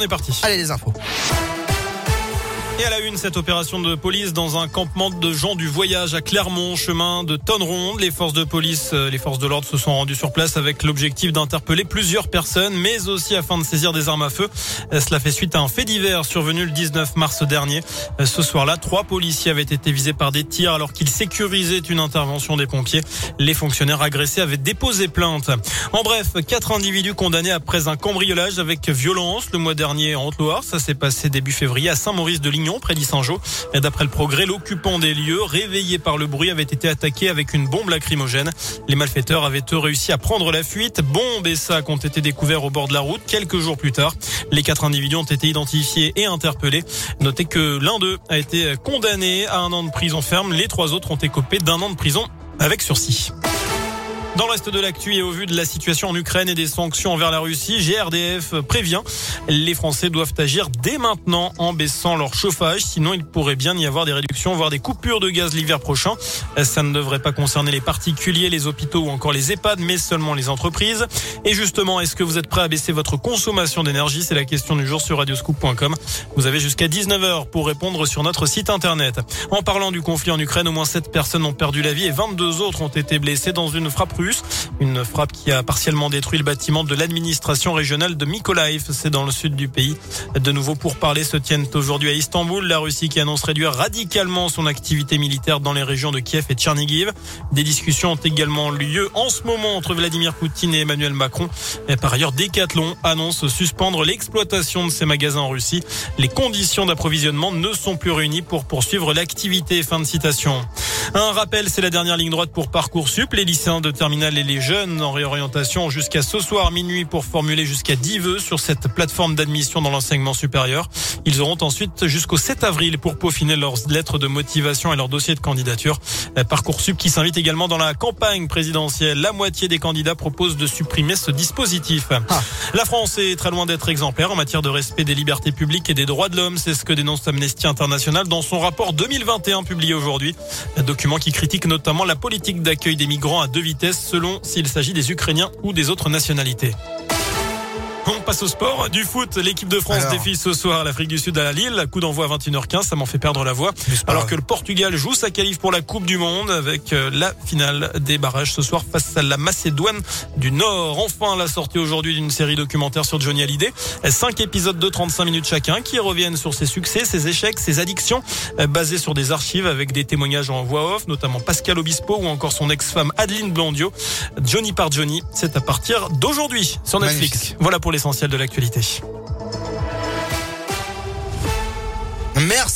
on est parti. Allez les infos. Et à la une, cette opération de police dans un campement de gens du voyage à Clermont, chemin de Tonneronde. Les forces de police, euh, les forces de l'ordre se sont rendues sur place avec l'objectif d'interpeller plusieurs personnes, mais aussi afin de saisir des armes à feu. Euh, cela fait suite à un fait divers survenu le 19 mars dernier. Euh, ce soir-là, trois policiers avaient été visés par des tirs alors qu'ils sécurisaient une intervention des pompiers. Les fonctionnaires agressés avaient déposé plainte. En bref, quatre individus condamnés après un cambriolage avec violence le mois dernier en Haute-Loire. Ça s'est passé début février à Saint-Maurice de Lignon près d'Issangeau. D'après le progrès, l'occupant des lieux, réveillé par le bruit, avait été attaqué avec une bombe lacrymogène. Les malfaiteurs avaient eux réussi à prendre la fuite. Bombes et sacs ont été découverts au bord de la route quelques jours plus tard. Les quatre individus ont été identifiés et interpellés. Notez que l'un d'eux a été condamné à un an de prison ferme. Les trois autres ont écopé d'un an de prison avec sursis. Dans le reste de l'actu et au vu de la situation en Ukraine et des sanctions envers la Russie, GRDF prévient les Français doivent agir dès maintenant en baissant leur chauffage, sinon il pourrait bien y avoir des réductions, voire des coupures de gaz l'hiver prochain. Ça ne devrait pas concerner les particuliers, les hôpitaux ou encore les EHPAD, mais seulement les entreprises. Et justement, est-ce que vous êtes prêt à baisser votre consommation d'énergie? C'est la question du jour sur radioscoop.com. Vous avez jusqu'à 19h pour répondre sur notre site internet. En parlant du conflit en Ukraine, au moins 7 personnes ont perdu la vie et 22 autres ont été blessées dans une frappe une frappe qui a partiellement détruit le bâtiment de l'administration régionale de Mykolaiv. C'est dans le sud du pays. De nouveau pour parler se tiennent aujourd'hui à Istanbul. La Russie qui annonce réduire radicalement son activité militaire dans les régions de Kiev et Tchernigiv. Des discussions ont également lieu en ce moment entre Vladimir Poutine et Emmanuel Macron. Et par ailleurs, Decathlon annonce suspendre l'exploitation de ses magasins en Russie. Les conditions d'approvisionnement ne sont plus réunies pour poursuivre l'activité. Fin de citation. Un rappel, c'est la dernière ligne droite pour Parcoursup. Les lycéens de terminale et les jeunes en réorientation jusqu'à ce soir minuit pour formuler jusqu'à 10 vœux sur cette plateforme d'admission dans l'enseignement supérieur. Ils auront ensuite jusqu'au 7 avril pour peaufiner leurs lettres de motivation et leur dossier de candidature. Parcoursup qui s'invite également dans la campagne présidentielle. La moitié des candidats proposent de supprimer ce dispositif. Ah. La France est très loin d'être exemplaire en matière de respect des libertés publiques et des droits de l'homme. C'est ce que dénonce Amnesty International dans son rapport 2021 publié aujourd'hui document qui critique notamment la politique d'accueil des migrants à deux vitesses selon s'il s'agit des Ukrainiens ou des autres nationalités. Passe au sport. Du foot, l'équipe de France défie ce soir l'Afrique du Sud à la Lille. Coup d'envoi à 21h15, ça m'en fait perdre la voix. Alors que le Portugal joue sa qualif pour la Coupe du Monde avec euh, la finale des barrages ce soir face à la Macédoine du Nord. Enfin, la sortie aujourd'hui d'une série documentaire sur Johnny Hallyday. Cinq épisodes de 35 minutes chacun qui reviennent sur ses succès, ses échecs, ses addictions, euh, basés sur des archives avec des témoignages en voix off, notamment Pascal Obispo ou encore son ex-femme Adeline Blondio. Johnny par Johnny, c'est à partir d'aujourd'hui sur Netflix. Voilà pour l'essentiel de l'actualité. Merci.